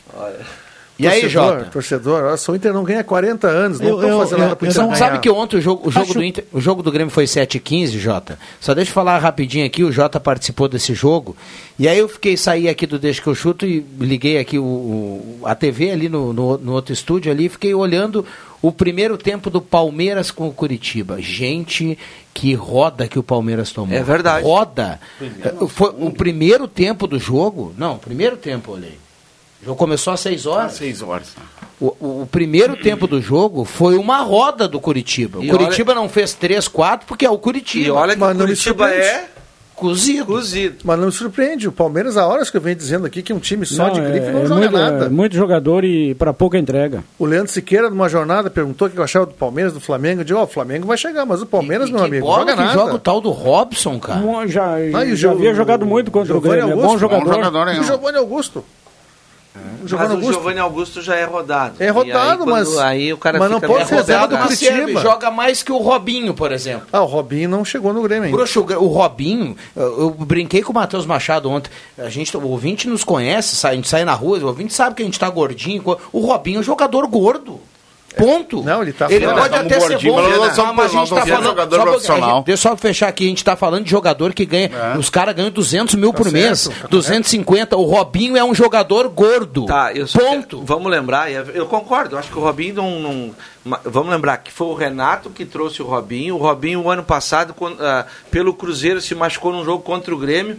E aí, Torcedor, Jota? Torcedor, olha só, o Inter não ganha 40 anos, não Eu- estão fazendo eu- nada pro Inter não- ganhar. Sabe que ontem o jogo, o jogo Acho- do Inter, o jogo do Grêmio foi 7h15, Jota. Só deixa eu falar rapidinho aqui, o Jota participou desse jogo. E aí eu fiquei, saí aqui do Deixa que eu chuto e liguei aqui o, o- a TV ali no, no, no outro estúdio ali e fiquei olhando o primeiro tempo do Palmeiras com o Curitiba. Gente, que roda que o Palmeiras tomou. É verdade. Roda. Foi o primeiro tempo do jogo. Não, primeiro tempo, olhei. O jogo começou às 6 horas. 6 horas. O, o- o primeiro tempo do jogo foi uma roda do Curitiba. O E Curitiba não fez 3, 4 porque é o Curitiba. E olha que Mas o Curitiba é cozido. cozido. Mas não me surpreende, o Palmeiras, há horas que eu venho dizendo aqui que um time só Não, de grife é- não é joga muito, nada. é muito jogador e para pouca entrega. O Leandro Siqueira, numa jornada, perguntou o que eu achava do Palmeiras, do Flamengo. Eu digo, ó, o Flamengo vai chegar, mas o Palmeiras, meu que amigo, bola joga que nada. joga o tal do Robson, cara. Bom, Já, Ah, e o já Jo- havia jogado muito contra o Giovanni Grêmio. É bom Augusto, jogador. bom jogador, E o Giovanni Augusto. O Mas Giovanni o Augusto. Giovanni Augusto já é rodado. É aí, rodado, quando- mas- Aí o cara mas não fica pode ser reserva rodado. do Curitiba. Joga mais que o Robinho, por exemplo. Ah, o Robinho não chegou no Grêmio ainda. Bruxo, o Robinho, eu, eu brinquei com o Matheus Machado ontem. A gente, o ouvinte nos conhece, a gente sai na rua, o ouvinte sabe que a gente tá gordinho. O Robinho é um jogador gordo. Ponto. Não, ele tá Ele fora. pode até ser bom, mas nós mas, somos- mas a gente tá falando. jogador só, profissional. gente- deixa eu só fechar aqui, a gente tá falando de jogador que ganha. É. Os caras ganham 200 mil por certo, mês, tá 250. O Robinho é um jogador gordo. Tá, eu Ponto. quero- vamos lembrar, eu concordo, eu acho que o Robinho não, não- Vamos lembrar que foi o Renato que trouxe o Robinho. O Robinho, o ano passado, quando, ah, pelo Cruzeiro, se machucou num jogo contra o Grêmio,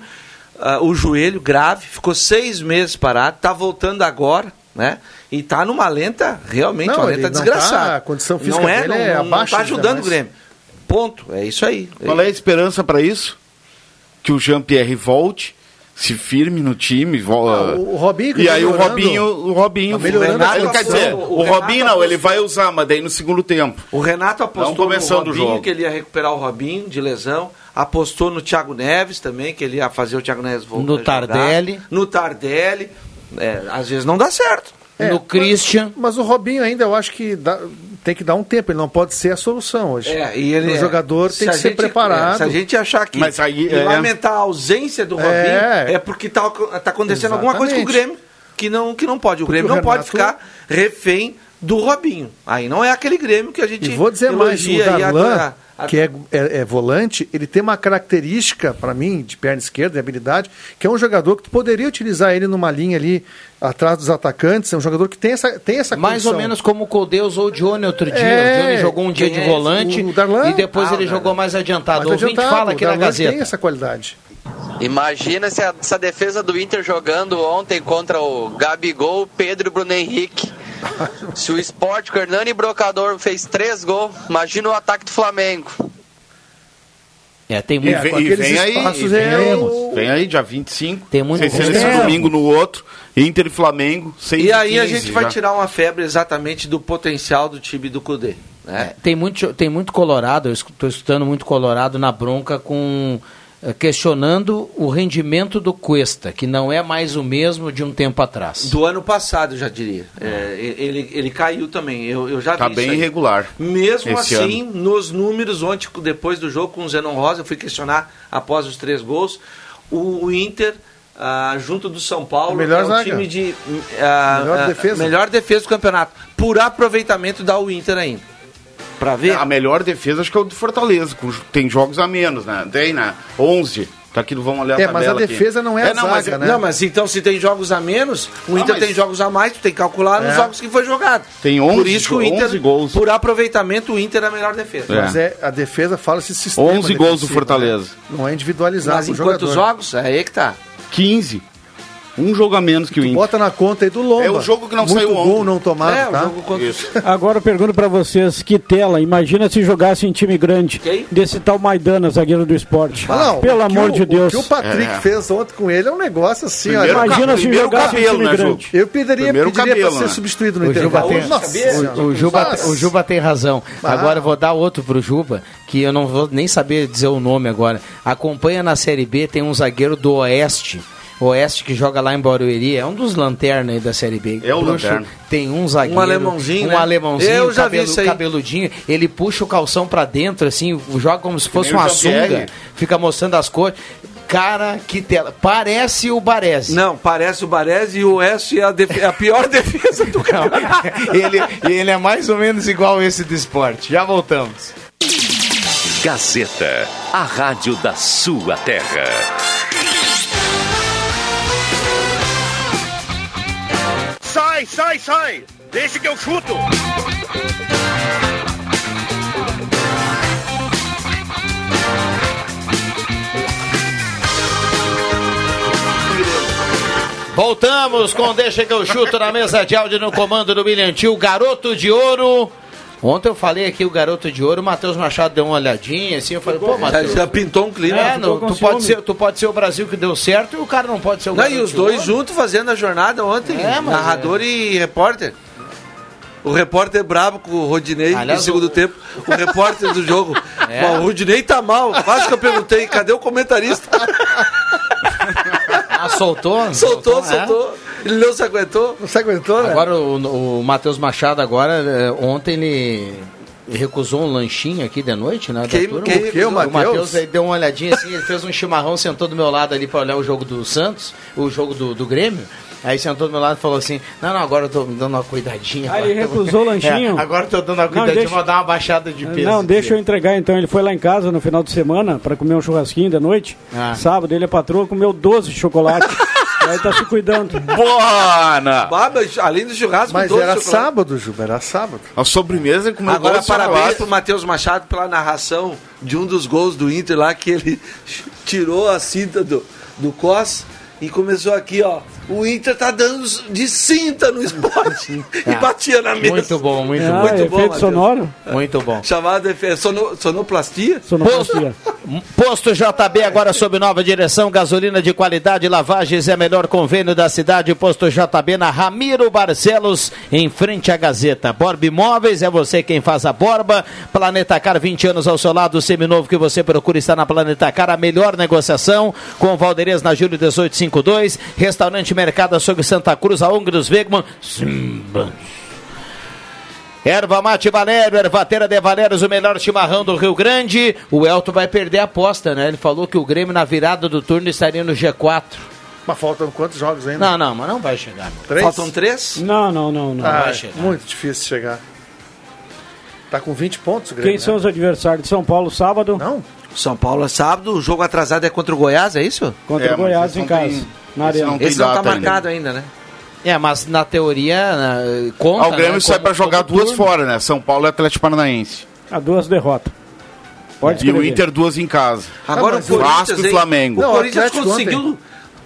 ah, o joelho grave, ficou seis meses parado, tá voltando agora, né? E tá numa lenta, realmente, Não, uma lenta não desgraçada. tá- a condição física não é, dele não, é não, não abaixo tá dos ajudando o. Grêmio. Ponto, é isso aí. Qual é a esperança para isso? Que o Jean-Pierre volte, se firme no time. vo- Ah, o Robinho que E tá aí o. Robinho, o Robinho, Tá melhorando ele a quer dizer, O o, Robinho não, ele vai usar, mas daí no segundo tempo. O Renato apostou Não começando no o Robinho, jogo. que ele ia recuperar o Robinho de lesão. Apostou no Thiago Neves também, que ele ia fazer o Thiago Neves voltar No. Tardelli. No Tardelli. É, às vezes não dá certo. É, no Christian. Mas o Robinho ainda, eu acho que dá- tem que dar um tempo, ele não pode ser a solução hoje. É, e ele o é- jogador se tem que ser gente- preparado. é, se a gente achar que Mas aí, e é- lamentar a ausência do Robinho, É. é, porque tá, tá acontecendo alguma coisa com o Exatamente. Grêmio que não, que não pode. O Porque Grêmio o não pode Renato- ficar refém do Robinho. Aí não é aquele Grêmio que a gente E vou dizer mais, o e Darlan, que é, é- é volante, ele tem uma característica, para mim, de perna esquerda, de habilidade, que é um jogador que tu poderia utilizar ele numa linha ali atrás dos atacantes, é um jogador que tem essa, tem essa Mais ou menos como o Colde usou o Johnny outro dia. É, o Johnny jogou um dia de é volante Darlan? e depois Ah, ele jogou mais adiantado. Ouvinte adiantado, fala aqui o na Gazeta. tem essa qualidade. Imagina se a- essa defesa do Inter jogando ontem contra o Gabigol, Pedro e Bruno Henrique. Se o Sport, com Hernani e Brocador fez três gols, imagina o ataque do Flamengo. É, tem E muito. vem, com e vem aí, e é vem, o- vem aí, dia 25. Tem muito- Sem ser esse É. domingo no outro. Inter e Flamengo, 6 E aí a 15 gente vai já. tirar uma febre exatamente do potencial do time do Cudê. Né? Tem muito, tem muito colorado, eu estou escutando muito colorado na bronca com questionando o rendimento do Cuesta, que não é mais o mesmo de um tempo atrás. Do ano passado, eu já diria. É, ele, ele caiu também. Eu, eu já Tá vi bem irregular. Mesmo assim, nos números, ontem, depois do jogo com o Zenon Rosa, eu fui questionar após os três gols. O, o Inter, ah, junto do São Paulo, é um zaga. time de. ah, Melhor ah, defesa. Melhor defesa do campeonato. Por aproveitamento dá o Inter ainda. Pra ver? A melhor defesa acho que é o do Fortaleza. com- Tem jogos a menos, né? Tem, né? 11. Tá aqui, vamos olhar a É, mas a tabela aqui. defesa não é, a não, zaga, mas- né? Não, mas então se tem jogos a menos, o Ah, Inter mas- tem jogos a mais, tu tem que calcular nos É. jogos que foi jogado. Tem 11 Por isso que o Inter, 11 gols. por aproveitamento, o Inter é a melhor defesa. É. Mas é, a defesa fala esse sistema. 11 gols do defensivo, Fortaleza. né? Não é individualizado Mas em quantos jogos? É aí que tá. 15. Um jogo a menos que o Inter. Bota na conta aí do Lomba. É o jogo que não Muito saiu gol ontem. não tomado, é, o tá? jogo contra Isso. Agora eu pergunto pra vocês, que tela, imagina se jogasse em time grande, Quem? desse tal Maidana, zagueiro do esporte. Ah, não, Pelo amor o- de Deus. O que o Patrick É. fez ontem com ele é um negócio assim, Primeiro olha. Imagina se jogasse em cabelo, time né, grande. Eu pediria, Primeiro pediria cabelo, pra ser né? substituído no intervalo. o, o Juba, Mas- o Juba tem razão. Ah. Agora eu vou dar outro pro Juba, que eu não vou nem saber dizer o nome agora. Acompanha na Série B, tem um zagueiro do Oeste. Oeste que joga lá em Barueri, é um dos lanternas aí da Série B. É o Bruxo, lanterna. Tem um zagueiro. Um alemãozinho, Um né? alemãozinho, Eu já vi cabelo- isso aí. cabeludinho. Ele puxa o calção pra dentro, assim, joga como se fosse uma sunga, fica mostrando as cores. Cara, que tela. Parece o Baresi. Não, parece o Baresi e o Oeste é a, def- é a pior defesa do campeonato. ele, ele é mais ou menos igual esse do esporte. Já voltamos. Gazeta, a rádio da sua terra. Sai, sai! Deixa que eu chuto! Voltamos com Deixa que eu chuto na mesa de áudio no comando do Bilhantil, Garoto de Ouro. Ontem eu falei aqui o Garoto de Ouro, o Matheus Machado deu uma olhadinha assim, eu falei, pô, Matheus. Já pintou um clima. É, não, tu, pode ser, tu pode ser o Brasil que deu certo e o cara não pode ser o Não, Garoto e os dois Ouro. juntos fazendo a jornada ontem, É, narrador e repórter. O repórter brabo com o Rodinei Aliás, no segundo o- tempo. O repórter do jogo. É. O Rodinei tá mal. Quase que eu perguntei, cadê o comentarista? Ah, soltou? soltou, é? soltou. Ele não se aguentou. Não se aguentou, né? Agora o, o Matheus Machado agora, é, ontem ele recusou um lanchinho aqui de noite, né? Quem- turma. quem o, Matheus aí deu uma olhadinha assim, ele fez um chimarrão, sentou do meu lado ali pra olhar o jogo do Santos, o jogo do, do Grêmio. Aí sentou do meu lado e falou assim: Não, não, agora eu tô dando uma cuidadinha. Ah, agora ele tô- recusou o lanchinho? É, agora eu tô dando uma Não, cuidadinha, deixa- vou dar uma baixada de peso. Não, deixa eu entregar então. Ele foi lá em casa no final de semana para comer um churrasquinho da noite. Ah. Sábado, ele é patroa, comeu 12 de chocolate. aí tá se cuidando. Bona! Mas além do churrasco, Mas doce era chocolate. sábado, Juba, era sábado. A sobremesa com Agora, parabéns pro Matheus Machado pela narração de um dos gols do Inter lá, que ele tirou a cinta do, do Cos e começou aqui, ó. O Inter tá dando de cinta no esporte. e Ah, batia na mesa. Muito bom, muito Ah, bom. muito bom, efeito Matheus. sonoro? Muito bom. Chamada de sono, sonoplastia. Sonoplastia. Posto JB agora sob nova direção, gasolina de qualidade, lavagens é melhor convênio da cidade. Posto JB na Ramiro Barcelos, em frente à Gazeta. Borba Imóveis, é você quem faz a borba. Planeta Car, 20 anos ao seu lado, o seminovo que você procura está na Planeta Car, a melhor negociação. Com Valderez na Júlio 1852, Restaurante Mercado Açougue Santa Cruz, a Ongre dos Wegman. Simba. Erva Mate Valério, Ervatera de Valérios, o melhor chimarrão do Rio Grande. O Elton vai perder a aposta, né? Ele falou que o Grêmio na virada do turno estaria no G4. Mas faltam quantos jogos ainda? Não, não, mas não vai chegar. Três? Faltam três? Não, não, não, não. Ah, vai é chegar. muito difícil chegar. Tá com 20 pontos o Quem Grêmio, são né? os adversários de São Paulo sábado? Não? São Paulo é sábado, o jogo atrasado é contra o Goiás, é isso? Contra É, o Goiás em casa. tem- na esse não tem Esse não tá data ainda. marcado ainda, né? É, mas na teoria, na, conta. Ah, o Grêmio né, sai pra jogar duas turno. fora, né? São Paulo e Atlético Paranaense. A duas derrotas. Pode E o. Inter duas em casa. Agora mas o o Vasco e? Flamengo. O Não, o Corinthians conseguiu.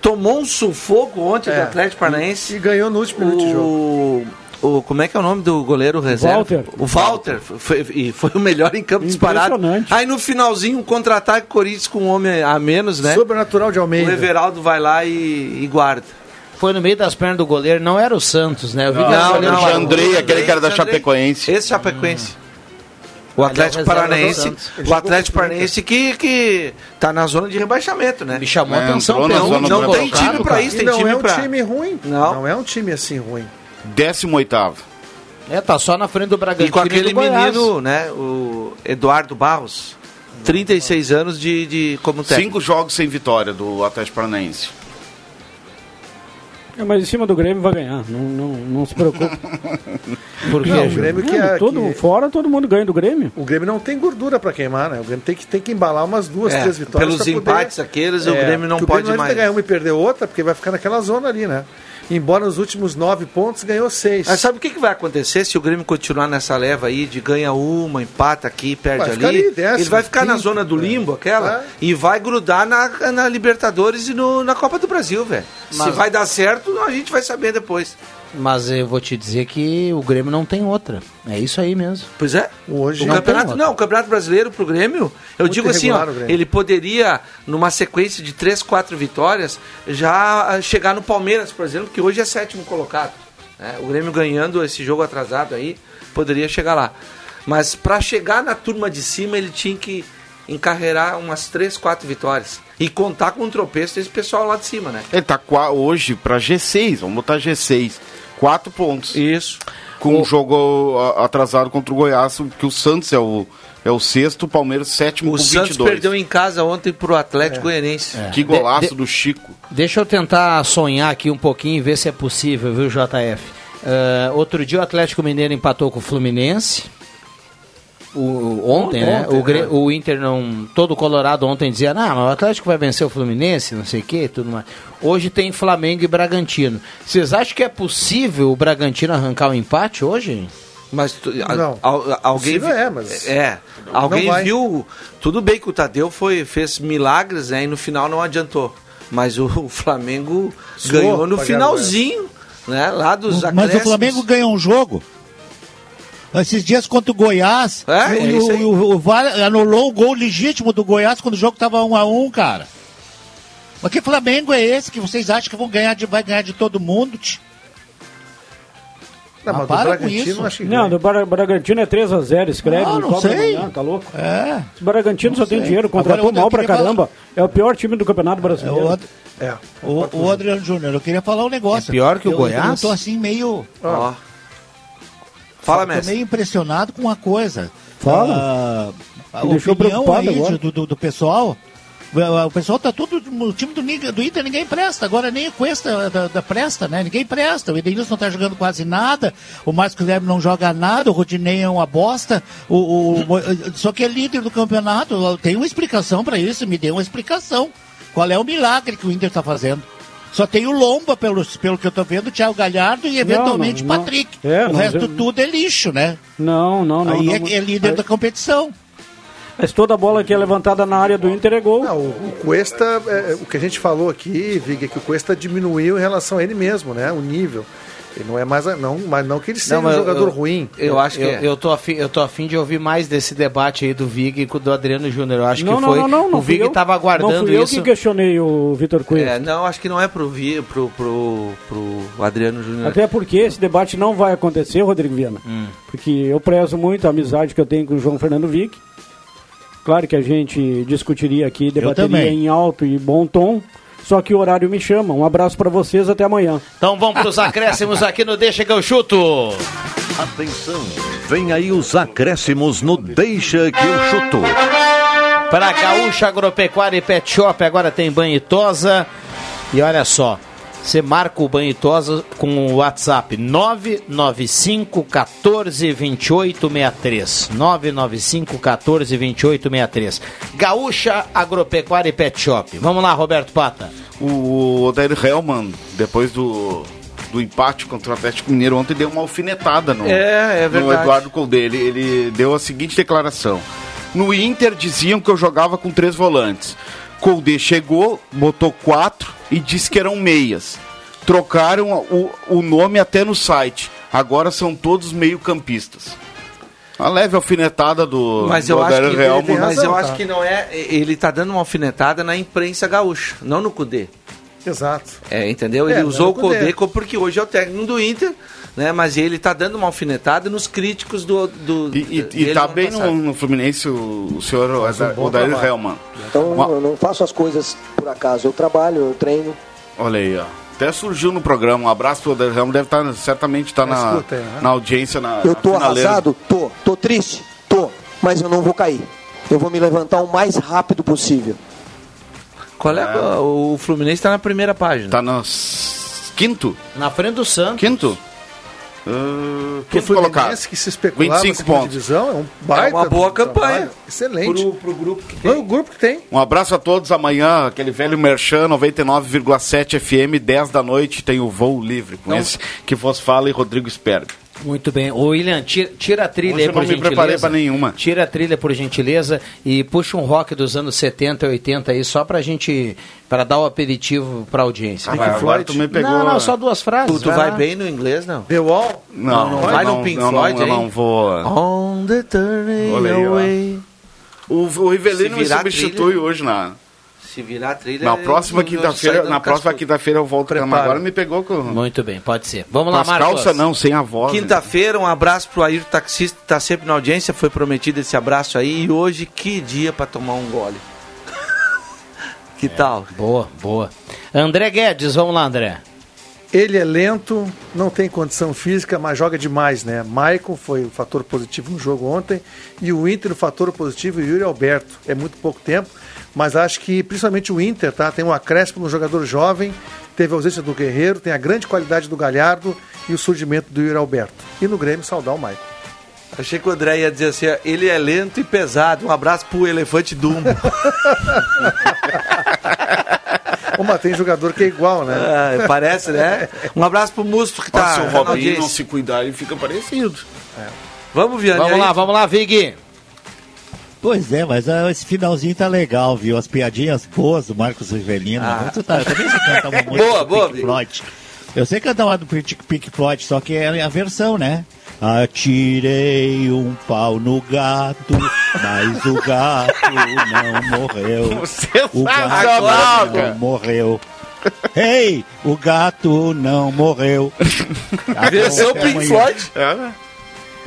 Tomou um sufoco ontem do É. Atlético Paranaense. E ganhou no último minuto de jogo. O, o, como é que é o nome do goleiro reserva? Walter. O Walter. Foi, e foi o melhor em campo disparado. Impressionante. Aí no finalzinho, um contra-ataque, Corinthians com um homem a menos, né? Sobrenatural de O Almeida. Everaldo vai lá e, e guarda. Foi no meio das pernas do goleiro, não era o Santos, né? Eu vi que era o Não, não, Jandrei. Jandrei, aquele cara da. Chapecoense. Esse Chapecoense. O Aliás, Atlético Paranaense, o Atlético Paranaense que, que tá na zona de rebaixamento, né? Me chamou a É, atenção. pelo- zona Não, não tem time pra cara. isso, tem não time é um pra... time ruim. Não. Não é um time assim ruim. Décimo oitavo. É, tá só na frente do Bragantino E com aquele do Goiás. menino, né, o Eduardo Barros, 36 anos de, de como técnico. Cinco jogos sem vitória do Atlético Paranaense. É, mas em cima do Grêmio vai ganhar. Não, não, não se preocupe. Por quê, Não, o? Grêmio que é. todo, que- Fora todo mundo ganha do Grêmio. O Grêmio não tem gordura pra queimar, né? O Grêmio tem que, tem que embalar umas duas, É, três vitórias. pelos pra poder- empates aqueles, o Grêmio não pode o Grêmio mais. vai ganhar uma e perder outra, porque vai ficar naquela zona ali, né? Embora nos últimos nove pontos ganhou seis. Mas sabe o que, que vai acontecer se o Grêmio continuar nessa leva aí de ganha uma, empata aqui, perde Vai ali? décimo, ele vai ficar na quinto, zona do é. limbo, aquela, É. e vai grudar na, na Libertadores e no- na Copa do Brasil, velho. Se vai dar certo, a gente vai saber depois. Mas eu vou te dizer que o Grêmio não tem outra. É isso aí mesmo. Pois é. Hoje O Não campeonato, tem não, o campeonato brasileiro pro Grêmio, eu Muito digo assim, ó, o ele poderia, numa sequência de três, quatro vitórias, já ah, chegar no Palmeiras, por exemplo, que hoje é sétimo colocado. né? O Grêmio ganhando esse jogo atrasado aí, poderia chegar lá. Mas para chegar na turma de cima, ele tinha que encarreirar umas três, quatro vitórias. E contar com o tropeço desse pessoal lá de cima, né? Ele tá hoje pra G6, vamos botar G6. Quatro pontos. Isso. Com um jogo atrasado contra o Goiás, que o Santos é o, é o sexto, o Palmeiras sétimo O com Santos 22. perdeu em casa ontem pro Atlético Goianiense. Que golaço De- de- do Chico. Deixa eu tentar sonhar aqui um pouquinho e ver se é possível, viu, JF? Ah, outro dia o Atlético Mineiro empatou com o Fluminense. O, ontem, né? Ontem, o, Gre- né? o Inter não. Todo o Colorado ontem dizia, não, mas o Atlético vai vencer o Fluminense, não sei o que, tudo mais. Hoje tem Flamengo e Bragantino. Vocês acham que é possível o Bragantino arrancar o empate hoje? Mas tu- a- Não. al- alguém Possível vi- é, mas é, não alguém viu tudo bem que o Tadeu foi fez milagres né, e no final não adiantou mas o, o Flamengo Suou ganhou no finalzinho né lá dos Mas o. Flamengo ganhou um jogo. Esses dias contra o Goiás, É, é o, o, o, o VAR anulou o gol legítimo do Goiás quando o jogo estava 1 a 1 cara. Mas que Flamengo é esse que vocês acham que vão ganhar de, vai ganhar de todo mundo? tch? Não, Ah, mas do para com isso. acho que Não, do Bra- Bragantino é 3x0, escreve. Ah, no não sei. amanhã, tá louco? É. Esse Bragantino Não só tem sei. dinheiro, contratou Agora, mal pra caramba. É o pior time do Campeonato É, Brasileiro. o, É. o, o Adriano Júnior, eu queria falar um negócio. É pior que o Eu- Goiás? Eu tô assim meio. Ó. fala Tô mestre meio impressionado com uma coisa. Fala. Ah, a Me deixou opinião preocupado aí agora. do, do, do pessoal. O pessoal tá tudo. O time do, do Inter ninguém presta. Agora nem o Cuesta da, da presta, né? Ninguém presta. O Edenilson não tá jogando quase nada. O Márcio Guilherme não joga nada. O Rodinei é uma bosta. O, o- o- só que é líder do campeonato. Tem uma explicação para isso. Me dê uma explicação. Qual é o milagre que o Inter tá fazendo? Só tem o Lomba, pelo, pelo que eu tô vendo, o Thiago Galhardo e eventualmente não, o não. Patrick. É, o não, resto eu- tudo é lixo, né? Não, não, não. Aí não, é, é líder da competição. Mas toda bola que é levantada na área do Inter é gol. Não, o, o Cuesta, é, o que a gente falou aqui, Vig, é que o Cuesta diminuiu em relação a ele mesmo, né? O nível. Ele não é mais. Não, mas não que ele seja um mas eu- jogador eu- ruim. eu acho que eu, é. eu tô afim, eu tô afim de ouvir mais desse debate aí do Vig e com do Adriano Júnior. Eu acho não, que não, foi. não, não, não o Vig eu. tava aguardando Não fui eu isso. que questionei o Vitor Cunha. é, não acho que não é pro Vi- pro pro, pro Adriano Júnior Até porque esse debate não vai acontecer, Rodrigo Viana. Hum. Porque eu prezo muito a amizade que eu tenho com o João Fernando Vick. Claro que a gente discutiria aqui, debateria em alto e bom tom. Só que o horário me chama. Um abraço para vocês, até amanhã. Então vamos pros acréscimos aqui no Deixa que eu chuto. Atenção, vem aí os acréscimos no Deixa que eu chuto. Para Gaúcha Agropecuária e Pet Shop, agora tem banho e tosa. E olha só, você marca o banho e tosa com o WhatsApp 995 14 28 63. 995 14 28 63. Gaúcha Agropecuária e Pet Shop. Vamos lá, Roberto Pata. O Odair Hellman, depois do, do empate contra o Atlético Mineiro ontem, deu uma alfinetada no, É, é no. Eduardo Colde. Ele, ele deu a seguinte declaração. No Inter diziam que eu jogava com três volantes. Colde chegou, botou quatro e disse que eram meias. Trocaram o, o nome até no site. Agora são todos meio-campistas. A leve alfinetada do, Mas do eu, acho que, Hellman. mas eu tá. acho que não é. Ele tá dando uma alfinetada na imprensa gaúcha, não no Cudê. Exato. É, entendeu? É, Ele não usou o Codê Cudê. porque hoje é o técnico do Inter, né? Mas ele tá dando uma alfinetada nos críticos do. do E, e, e tá ano bem no, no Fluminense o, o senhor Odair bom Odair trabalho. Hellman. Então Uma- eu não faço as coisas por acaso. Eu trabalho, eu treino. Olha aí, ó. Até surgiu no programa. Um abraço pro Odair Hellman. Deve estar, certamente estar Na na, escuta né? na audiência, na Eu tô finaleira. arrasado? Tô. Tô triste? Tô. Mas eu não vou cair. Eu vou me levantar o mais rápido possível. Qual é, a- o Fluminense tá na primeira página. Tá no quinto? Na frente do Santos. Quinto? Uh, Que colocado. Fluminense que se especulava 25 na segunda pontos. divisão é um baita uma boa trabalho. campanha. Excelente. Pro, pro grupo que Foi o grupo que tem. Um abraço a todos. Amanhã, aquele velho Merchan 99,7 FM, 10 da noite, tem o voo livre. Com Não. esse que vos fala e Rodrigo Sperg. Muito bem. Ô, William, tira, tira a trilha Hoje aí, eu por não me gentileza. preparei pra nenhuma. Tira a trilha, por gentileza, e puxa um rock dos anos 70 e 80 aí, só pra gente, pra dar o aperitivo pra audiência. Ah, Vai. mas agora tu me pegou. Não, não, só duas frases. Tu, tu vai bem no inglês, não? The Wall. Não, não vai no Pink não, Floyd, não, eu não vou. On the turning away. O, o Rivelino me substitui trilha- hoje na, Se virar a trilha. na próxima quinta-feira. Na próxima quinta-feira eu volto. Mas Prepara. agora me pegou com, Muito bem, pode ser. Vamos lá, Marcos. calças, não, sem a voz. Quinta-feira, um abraço pro Ayrton Taxista, que tá sempre na audiência. Foi prometido esse abraço aí. E hoje, que dia pra tomar um gole. que tal? Boa, boa. André Guedes, vamos lá, André. Ele é lento, não tem condição física, mas joga demais, né? Maicon foi o fator positivo no jogo ontem e o Inter o fator positivo e Yuri Alberto. É muito pouco tempo, mas acho que principalmente o Inter, tá? Tem um acréscimo no jogador jovem, teve a ausência do Guerreiro, tem a grande qualidade do Galhardo e o surgimento do Yuri Alberto. E no Grêmio saudar o Maicon. Achei que o André ia dizer assim, ó, ele é lento e pesado. Um abraço pro elefante Dumbo. Ô, mas tem jogador que é igual, né? Ah, parece, né? Um abraço pro Musto que tá Mas se o Robinho não se cuidar, ele fica parecido. Vamos, Vianney. Vamos lá, vamos lá, Vig. Pois é, mas ah, esse finalzinho tá legal, viu? As piadinhas boas do Marcos Rivelino. Ah. Muito tá, eu também sei cantar uma música Boa, do boa, Pink. Floyd. Eu sei cantar uma do Pink Floyd, só que é a versão, né? Atirei um pau no gato, mas o gato não morreu. O gato não morreu. Ei, o gato não morreu. Tá Versão Pink. Floyd. É,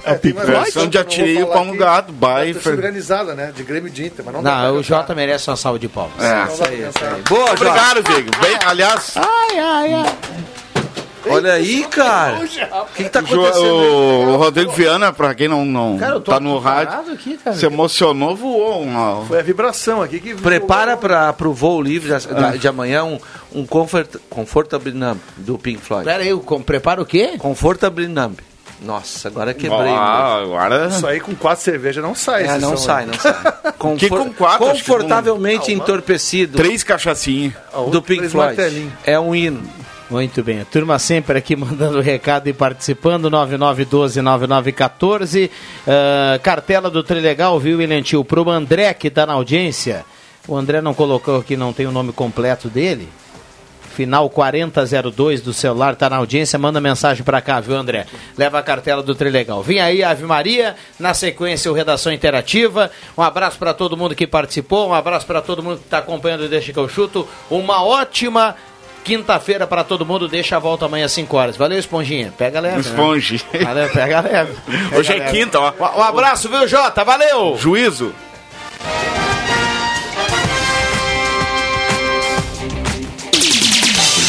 É o Pink Mas Floyd? versão de eu vou atirei o pau no gato, vai. torcida organizada, né? De Grêmio de Inter, mas não, Não, o. Jota merece uma salva de palmas. É. Isso aí, isso aí. Boa, Jota. Obrigado, Vigo. Bem, aliás, Ai, ai, ai. Olha aí, cara. O que, que tá acontecendo? o, o Rodrigo Viana, pra quem não, não Cara, eu tô tá no rádio, aqui, cara. se emocionou, voou. Uma... Foi a vibração aqui que. Prepara para o voo livre da- de amanhã um, um comfort, Comfortable Numb do Pink Floyd. Pera aí, com- prepara o quê? Comfortable Numb. Nossa, agora quebrei. Ah, agora. Isso aí com quatro cervejas não sai. É, não sai, aí. não sai. Confor- Que com quatro, Confortavelmente com- Ah, entorpecido Três cachaçinhas. do Pink Floyd. martelinhos. É um hino. Muito bem, a turma sempre aqui mandando recado e participando, 9912-9914. Ah, cartela do Trilegal, viu, William Tio? Pro André, que tá na audiência. O André não colocou aqui, não tem o nome completo dele. Final 4002 do celular, tá na audiência, manda mensagem pra cá, viu, André? Leva a cartela do Trilegal. Vem aí, Ave Maria, na sequência o Redação Interativa. Um abraço pra todo mundo que participou, um abraço pra todo mundo que tá acompanhando o Deixa que eu chuto. Uma ótima quinta-feira pra todo mundo, deixa a volta amanhã às 5 horas. Valeu, Esponjinha. Pega leve. né? Esponge. Valeu, pega leve. Hoje Pega é leve. quinta, ó. Um abraço, viu, Jota? Valeu! Juízo.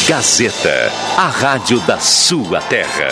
Gazeta, a rádio da sua terra.